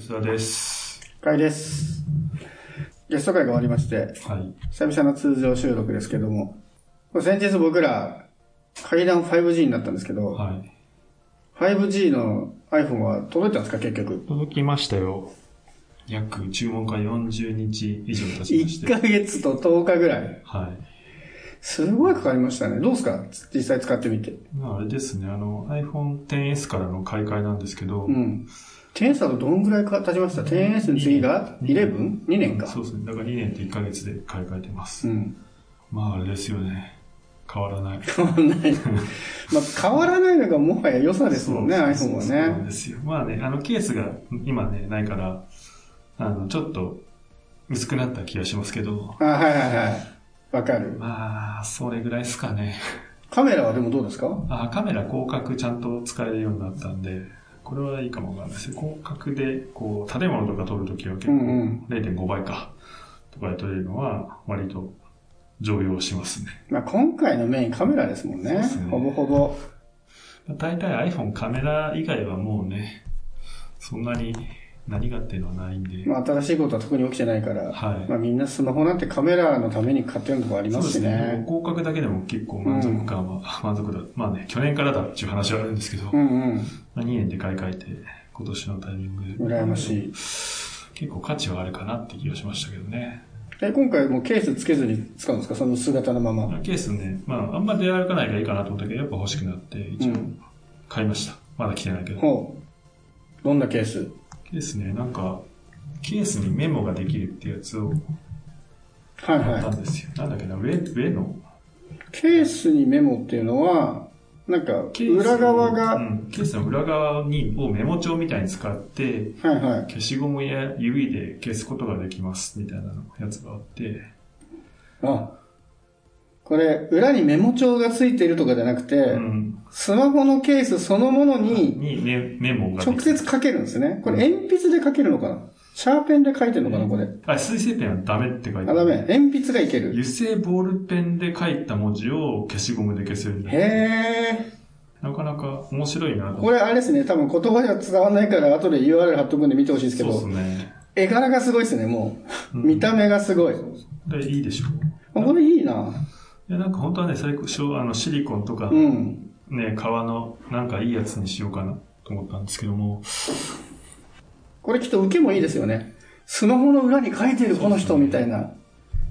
薄田です。会です。ゲスト会が終わりまして、はい。久々の通常収録ですけども、先日僕ら、階段 5G になったんですけど、はい。5G の iPhone は届いたんですか、結局？届きましたよ。約注文から40日以上経ちまし1て。ヶ月と10日ぐらい。はい。すごいかかりましたね。どうですか？実際使ってみて。まあ、あれですね、あの、iPhone XS からの買い替えなんですけど、うん。10だとどんぐらいか経ちました ?10S の次が？11?2 年か。そうですね。だから2年と1ヶ月で買い替えてます。うん。まあ、あれですよね。変わらない。変わらない。まあ、変わらないのがもはや良さですもんね、iPhone はそうなんね。ですよ。まあね、あの、ケースが今ね、ないから、あの、ちょっと薄くなった気がしますけど、あ、はいはいはい。わかる。まあ、それぐらいですかね。カメラはでもどうですか？あカメラ広角ちゃんと使えるようになったんで、これはいいかもわかんないですね。広角で、こう、建物とか撮るときは結構うんうん0.5倍か、とかで撮れるのは、割と常用しますね。まあ、今回のメインカメラですもんね。ねほぼほぼ。大体 iPhone カメラ以外はもうね、そんなに何がっていうのはないんで、まあ、新しいことは特に起きてないから、はいまあ、みんなスマホなんてカメラのために買ってるとこありそうますしですね。ね。広角だけでも結構満足感は、満足だ。まあね、去年からだっていう話はあるんですけど、うんうん。まあ2年で買い替えて、今年のタイミングで。羨ましい。結構価値はあるかなって気がしましたけどね。え、今回もうケースつけずに使うんですか？その姿のまま。ケースね、まあ、あんま出歩かないからいいかなと思ったけど、やっぱ欲しくなって、一応うん買いました。まだ来てないけど。ほう。どんなケース？ケースね、なんか、ケースにメモができるってやつをはい買ったはんですよ。なんだっけな、上、上の？い。ケースにメモっていうのは、なんか、ケース裏側が、うん、ケースの裏側に、をメモ帳みたいに使って、はいはい。消しゴムや指で消すことができます、みたいなのやつがあって、あ、これ、裏にメモ帳がついてるとかじゃなくて、うん。スマホのケースそのものににメメモが直接書けるんですね。これ鉛筆で書けるのかな？シャーペンで書いてるのかなこれ？あ、水性ペンはダメって書いてあ、ダメ。鉛筆がいける。油性ボールペンで書いた文字を消しゴムで消せるんだへー。なかなか面白いなこれあれですね、多分言葉じゃ伝わらないから後で URL 貼っとくんで見てほしいですけそうど、ですね。絵柄がすごいですね、もう。うん見た目がすごい。で、いいでしょあこれいいな。いや、なんか本当はね、最初、あの、シリコンとか、うん。ね、革の、なんかいいやつにしようかなと思ったんですけども、これきっと受けもいいですよね。スマホの裏に書いてるこの人みたいな。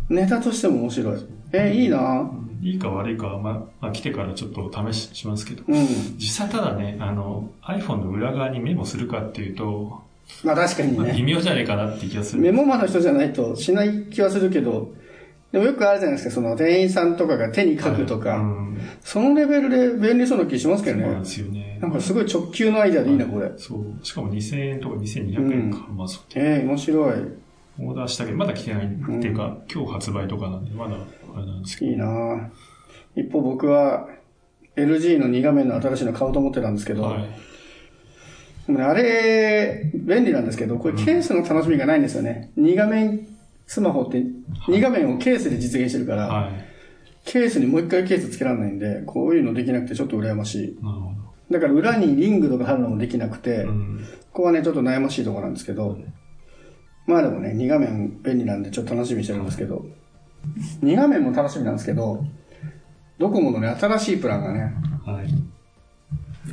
ネタとしても面白い。えいいな。いいか悪いかは、まあ、まあ、来てからちょっと試ししますけど、うん。実際ただね、あの、iPhone の裏側にメモするかっていうと、まあ確かにまあ、微ね。妙じゃないかなって気がする。メモマの人じゃないとしない気はするけど、でもよくあるじゃないですか、その店員さんとかが手に書くとか、うん。そのレベルで便利そうな気しますけどねそうなんで。すよね。なんかすごい直球のアイデアでいいな、これ。そう。しかも2000円とか2200円か。まあそう。ええ面白い。オーダーしたけど、まだ来てないっていうか、今日発売とかなんで、まだあれなんですけど。いいな一方僕は LG の2画面の新しいの買おうと思ってたんですけど、はい。でもね、あれ、便利なんですけど、これケースの楽しみがないんですよね。2画面スマホって、2画面をケースで実現してるから、はい。ケースにもう一回ケースつけられないんで、こういうのできなくてちょっと羨ましい。なるほだから裏にリングとか貼るのもできなくて、ど。うん。ここはね、ちょっと悩ましいところなんですけど、まあでもね、2画面便利なんでちょっと楽しみにしてるんですけど、2画面も楽しみなんですけど、ドコモのね、新しいプランがね、はい。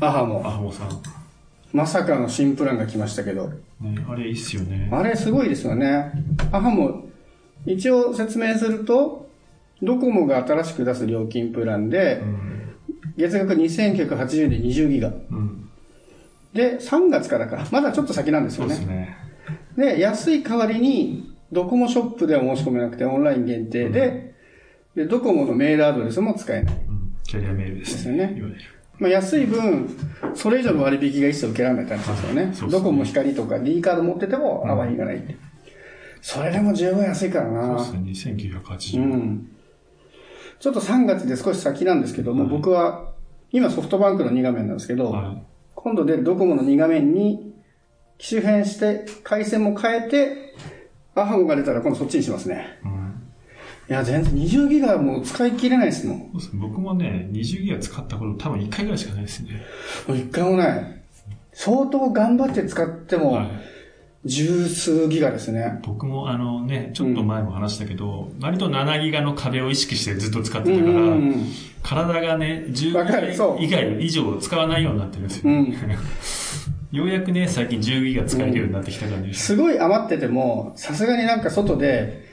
アハも、アハモさん。まさかの新プランが来ましたけど、ね、あれいいっすよね。あれすごいですよね。アハも、一応説明すると、ドコモが新しく出す料金プランでう、ん。月額2980円で20ギガ。うん。で、3月からか。まだちょっと先なんですそよね。うですね。で、安い代わりに、ドコモショップでは申し込めなくて、オンライン限定で、で、ドコモのメールアドレスも使えない。うん。キャリアメールですですよね。まあ、安い分、それ以上の割引が一切受けられないって話ですよね。ドコモ光とか D カード持ってても、あわりがないって。それでも十分安いからな。そうですね、2980う円。ん。ちょっと3月で少し先なんですけども、僕は、今ソフトバンクの2画面なんですけど、は今度出るドコモの2画面に機種変して、回線も変えて、アハモが出たら今度そっちにしますね。い。うん。いや、全然20ギガはもう使い切れないですもん。もそうですね僕もね、20ギガ使ったこと多分1回ぐらいしかないですね。う一回もない。相当頑張って使っても、はい。十数ギガですね。僕もあのね、ちょっと前も話したけど、割と7ギガの壁を意識してずっと使ってたから、うんうん体がね、10わかるそう。ギガ以上使わないようになってるんですよ、うん。ようやくね、最近10ギガ使えるようになってきた感じです。すごい余ってても、さすがになんか外で、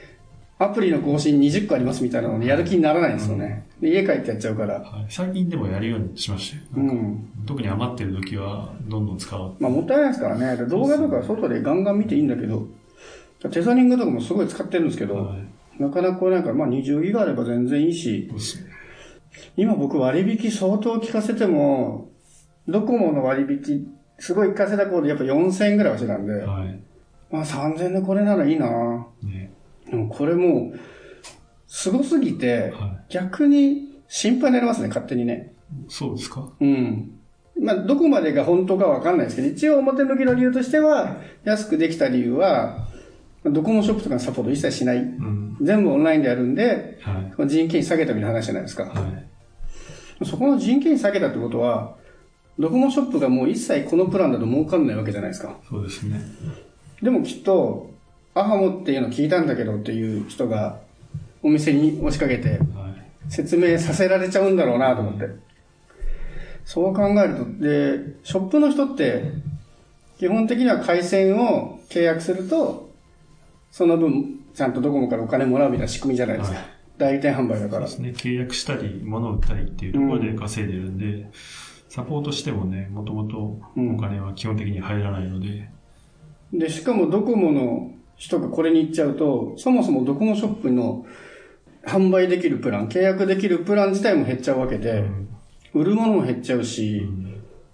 アプリの更新20個ありますみたいなのにやる気にならないんですよね。で家帰ってやっちゃうから。はい最近でもやるようにしましたよ。うん。特に余ってる時は、どんどん使おう。まあもったいないですからね。で動画とか外でガンガン見ていいんだけど、テザリングとかもすごい使ってるんですけど、はいなかなかこれなんか、まあ20ギガあれば全然いいし。今僕割引相当聞かせても、ドコモの割引、すごい聞かせたコードやっぱ4000円ぐらいはしてたんで、はい。まあ3000円でこれならいいなね。でもこれもう、すごすぎて、は逆に心配になりますね、勝手にね。い。そうですか？うん。まあ、どこまでが本当かわかんないですけど、一応表向きの理由としては、安くできた理由は、ドコモショップとかのサポート一切しない。うん。全部オンラインでやるんで、はい。人件費下げたみたいな話じゃないですか。はい。そこの人件費下げたってことは、ドコモショップがもう一切このプランだと儲かんないわけじゃないですか。そうですね。でもきっと、アハモっていうの聞いたんだけどっていう人が、お店に押しかけて、はい。説明させられちゃうんだろうなと思って。そう考えると、で、ショップの人って、基本的には回線を契約すると、その分、ちゃんとドコモからお金もらうみたいな仕組みじゃないですか。はい代理店販売だから。そうですね。契約したり、物を売ったりっていうところで稼いでるんで、サポートしてもね、もともとお金は基本的に入らないので、で、しかもドコモの人がこれに行っちゃうと、そもそもドコモショップの販売できるプラン、契約できるプラン自体も減っちゃうわけで、売るものも減っちゃうし、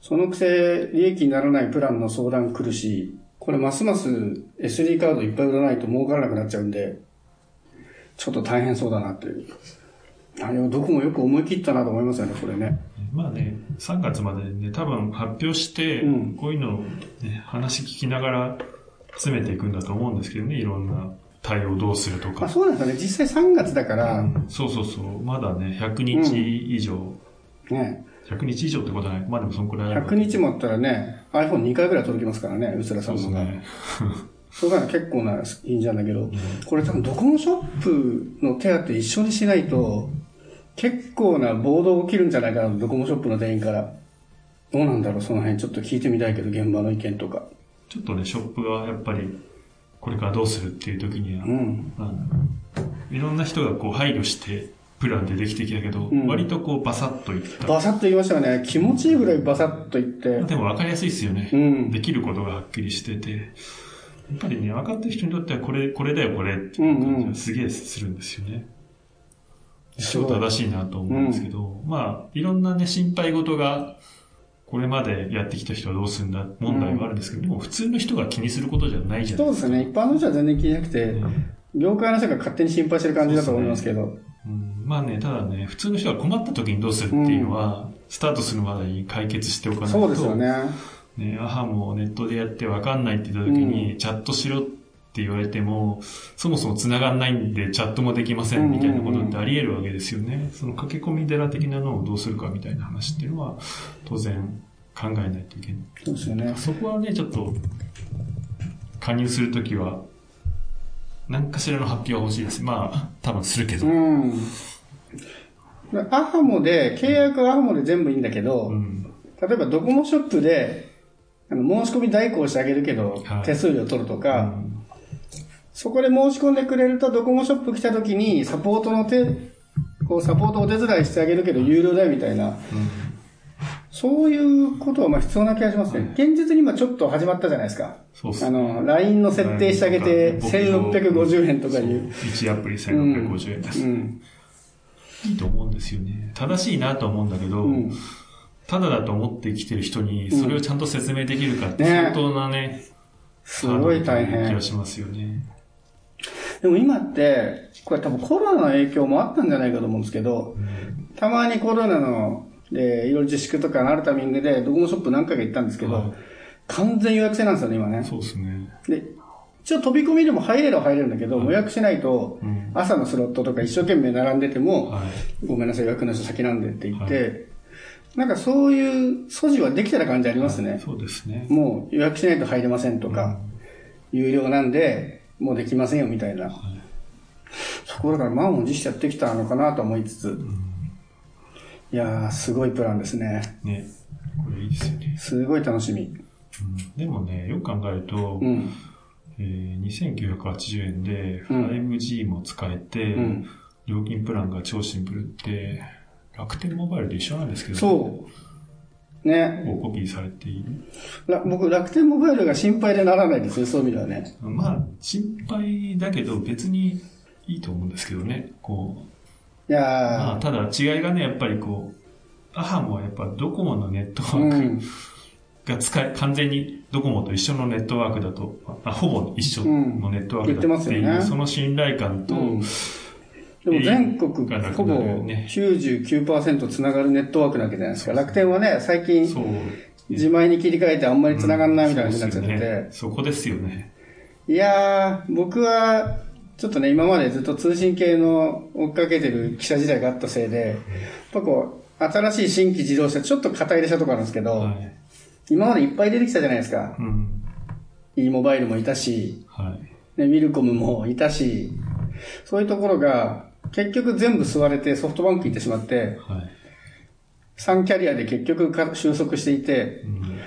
そのくせ利益にならないプランの相談来るし、これますます SD カードいっぱい売らないと儲からなくなっちゃうんで、ちょっと大変そうだなっていう。あれはどこもよく思い切ったなと思いますよね、これね。まあね、3月までね、多分発表して、うんこういうのを、ね、話聞きながら詰めていくんだと思うんですけどね、いろんな対応どうするとまあか。そうなんですよね。実際3月だから、うんそうそうそう。まだね、100日以上、ね、100日以上ってことはない。まあでもそんくらいある100日もあったらね、iPhone2 回ぐらい届きますからね、うすらさんのが。そうですね。そうだね、結構ないいんじゃないけど、これ多分ドコモショップの手当一緒にしないと、結構な暴動起きるんじゃないかな、ドコモショップの店員から。どうなんだろう、その辺ちょっと聞いてみたいけど、現場の意見とか。ちょっとね、ショップがやっぱり、これからどうするっていう時には、うん。まあいろんな人がこう配慮して、プランでできてきたけど、うん割とこうバサッといった。バサッと言いましたよね。気持ちいいぐらいバサッと言って。でも分かりやすいですよね。うんできることがはっきりしてて、やっぱりね、分かってる人にとってはこれ、これだよ、これっていう感じがすげえするんですよね。超正しいなと思うんですけど、まあ、いろんなね、心配事が、これまでやってきた人はどうするんだ？問題はあるんですけど、でも普通の人が気にすることじゃないじゃないでか。そうですすね。一般の人は全然気になくて、ね業界の人が勝手に心配してる感じだと思いますけど。うんまあね、ただね、普通の人が困った時にどうするっていうのは、スタートするまでに解決しておかないと。そうですよね。ね、アハもネットでやってわかんないって言った時に、チャットしろって言われても、そもそも繋がんないんでチャットもできませんみたいなことってあり得るわけですよね。その駆け込み寺的なのをどうするかみたいな話っていうのは、当然考えないといけない。そうですよね。そこはね、ちょっと、加入するときは、何かしらの発表は欲しいです。まあ、多分するけど。うん。アハモで、契約はアハモで全部いいんだけど、うん。例えばドコモショップで、あの申し込み代行してあげるけど、はい手数料取るとうか、んそこで申し込んでくれるとドコモショップ来た時にサポートの手、こうサポートお手伝いしてあげるけど有料だよみたいな、そういうことはまあ必要な気がしますね。現実に今ちょっと始まったじゃないですか。そうっすあの、LINE の設定してあげて1650円とかいう。1アプリ1650円です。うん。いいと思うんですよね。正しいなと思うんだけど、うん。ただだと思って生きてる人に、それをちゃんと説明できるかってね相当なね、すごい大変気が。しますよね。でも今って、これ多分コロナの影響もあったんじゃないかと思うんですけど、たまにコロナの、で、いろいろ自粛とかのあるタイミングで、ドコモショップ何回か行ったんですけど、はい完全予約制なんですよね、今ね。そうですね。で、一応飛び込みでも入れるは入れるんだけど、予約しないとうん、朝のスロットとか一生懸命並んでても、はい。ごめんなさい、予約の人先なんでって言って、なんかそういう素地はできてた感じありますね。そうですね。もう予約しないと入れませんとか、有料なんで、もうできませんよみたいな。そこだから満を持してやってきたのかなと思いつつ。いやー、すごいプランですね。ね。これいいですよね。すごい楽しみ。うんでもね、よく考えると、うん。えー2980円でうん 5G も使えて、うん。料金プランが超シンプルって、楽天モバイルと一緒なんですけど、そう。ね。こうコピーされている？ら僕、楽天モバイルが心配でならないですね、そういう意味ではね。まあ、心配だけど別にいいと思うんですけどね。こいうまやあ、ただ違いがね、やっぱりこう、アハモはやっぱドコモのネットワー、うーん。クが使え、完全にドコモと一緒のネットワークだと、あほぼ一緒のネットワークだっていう、うんねその信頼感と、うんでも全国ほぼなるよね99%つながるネットワークなわけじゃないですか。楽天はね、最近自前に切り替えてあんまりつながんないみたいな感じになっちゃっててね。そこですよね。いやー、僕は、ちょっとね、今までずっと通信系の追っかけてる記者時代があったせいで、やっぱこう、新しい新規自動車、ちょっと硬い列車とかあるんですけど、はい。今までいっぱい出てきたじゃないですか。うん。e モバイルもいたし、はい。ね、ウィルコムもいたし、そういうところが、結局全部吸われてソフトバンク行ってしまって、はい。3キャリアで結局か収束していて、うん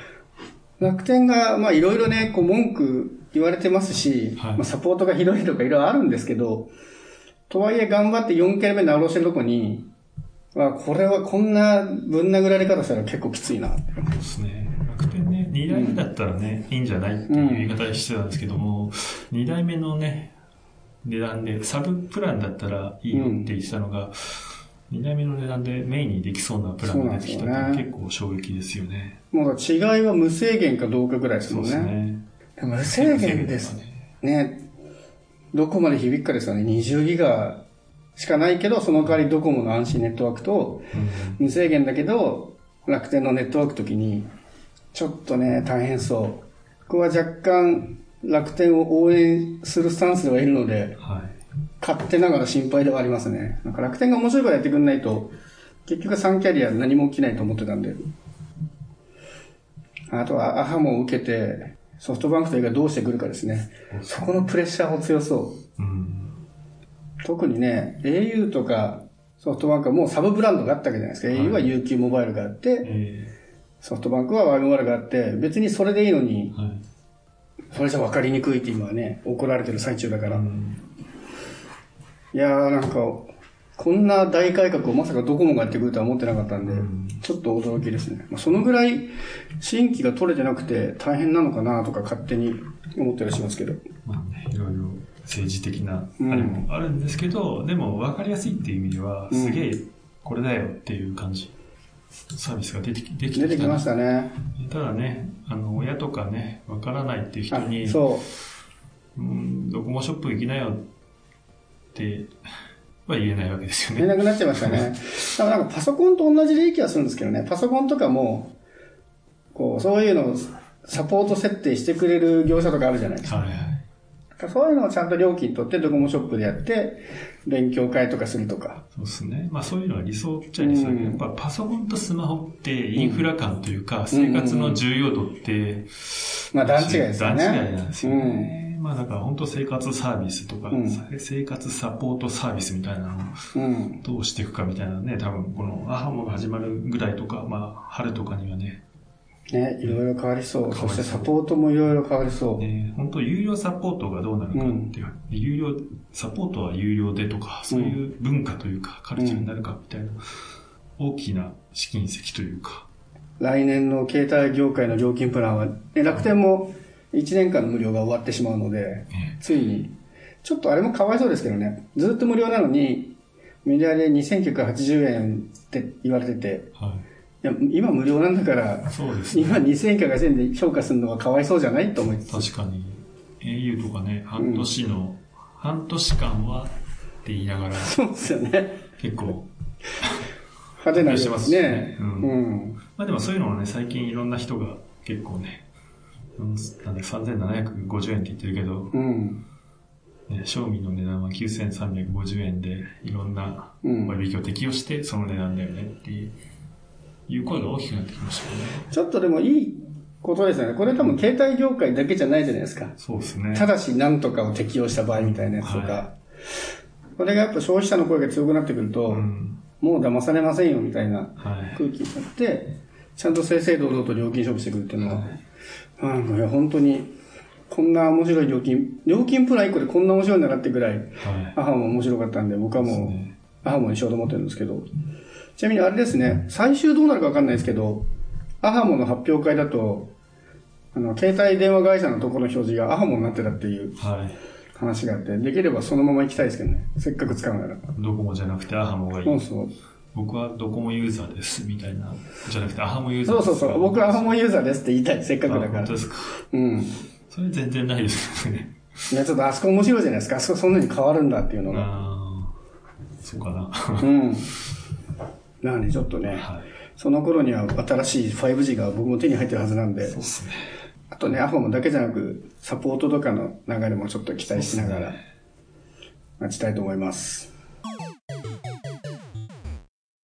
楽天が、まあいろいろね、こう文句言われてますし、はいまあサポートがひどいとかいろいろあるんですけど、とはいえ頑張って4キャリア目直してるとこに、まあこれはこんなぶん殴られ方したら結構きついな。そうですね。楽天ね、2代目だったらね、いいんじゃないっていう言い方してたんですけども、2代目のね、値段で、サブプランだったらいいよって言ってたのが、2代目の値段でメインにできそうなプランが出てきたって結構衝撃ですよね。もう違いは無制限かどうかぐらいですもんそうですね。ね。無制限ですね。どこまで響くかですよね。20ギガしかないけど、その代わりドコモの安心ネットワークと、うん無制限だけど、楽天のネットワーク時に、ちょっとね、大変そう。ここは若干、楽天を応援するスタンスではいるので、はい。勝手ながら心配ではありますね。なんか楽天が面白いからやってくんないと、結局3キャリア何も起きないと思ってたんで。あとは、アハモを受けて、ソフトバンクというかどうしてくるかですね。そこのプレッシャーも強そう。うん。特にね、au とかソフトバンクはもうサブブランドがあったわけじゃないですか。au は UQ モバイルがあって、えソフトバンクはモバイルがあって、別にそれでいいのにー、はい。それじゃ分かりにくいって今はね、怒られてる最中だから。うんいやーなんか、こんな大改革をまさかドコモがやってくるとは思ってなかったんで、うんちょっと驚きですね。まあ、そのぐらい新規が取れてなくて大変なのかなとか勝手に思ったりしますけど。まあね、いろいろ政治的なあうんれもあるんですけど、でも分かりやすいっていう意味では、うんすげえこれだよっていう感じ。サービスが出てきた出てきましたね。ただね、あの、親とかね、分からないっていう人あに、そう。うん、ドコモショップ行きなよっては言えないわけですよね。言えなくなっちゃいましたね。多分なんかパソコンと同じでいい気がするんですけどね。パソコンとかも、こう、そういうのをサポート設定してくれる業者とかあるじゃないですか。はいはい。そういうのをちゃんと料金取ってドコモショップでやって、勉強会とかするとか。そうですね。まあそういうのは理想っちゃ理想で、うんやっぱパソコンとスマホってインフラ感というか、生活の重要度って、まあ段違いですよね。段違いなんですよね。まあだから本当生活サービスとか、うん生活サポートサービスみたいなのをうん。うん。どうしていくかみたいなね、多分このアハモが始まるぐらいとか、まあ春とかにはね、ね、いろいろ変わりそう。そしてサポートもいろいろ変わりそう。ね、本当有料サポートがどうなるかっていう、有料、サポートは有料でとか、そういう文化というか、カルチャーになるかみたいな、大きな試金石というか、来年の携帯業界の料金プランは、ね楽天も1年間の無料が終わってしまうので、ねついに、ちょっとあれもかわいそうですけどね、ずっと無料なのに、メディアで2980円って言われてて、はいや、今無料なんだから、そうですね。今2980円で評価するのはかわいそうじゃないと思いつつ。確かに、au とかね、半年の、半年間はって言いながら、そうですよね。結構、派手なしてますしねね。ううんん。まあでもそういうのをね、最近いろんな人が結構ね、うんなんで3750円って言ってるけど、うん。ね、賞味の値段は9350円で、いろんなうん割引を適用して、その値段だよねっていういう声が大きくなってきましたよね。ちょっとでもいいことですよね。これ多分携帯業界だけじゃないじゃないですか。そうですね。ただし何とかを適用した場合みたいなやつとか。はこれがやっぱ消費者の声が強くなってくると、うん。もう騙されませんよみたいなはい。空気になって、ちゃんと正々堂々と料金勝負してくるっていうのは、なんか本当に、こんな面白い料金、料金プラン1個でこんな面白いんだなってぐらい、はい。アハモ面白かったんで、僕はもう、ねアハモにしようと思ってるんですけど、ちなみにあれですね、最終どうなるかわかんないですけど、アハモの発表会だと、あの、携帯電話会社のところの表示がアハモになってたっていうはい。話があって、できればそのまま行きたいですけどね。せっかく使うなら。ドコモじゃなくてアハモがいい。そうそう。僕はドコモユーザーです、みたいな。じゃなくてアハモユーザーです。そうそうそう。僕はアハモユーザーですって言いたい。せっかくだからあ本当。ですか。うん。それ全然ないですよね。いや、ちょっとあそこ面白いじゃないですか。あそこそんなに変わるんだっていうのが。ああ、そうかな。うん。なのでちょっとね、はい。その頃には新しい 5G が僕も手に入ってるはずなんでそう、ですね。あとね、アホもだけじゃなく、サポートとかの流れもちょっと期待しながら、待ちたいと思います。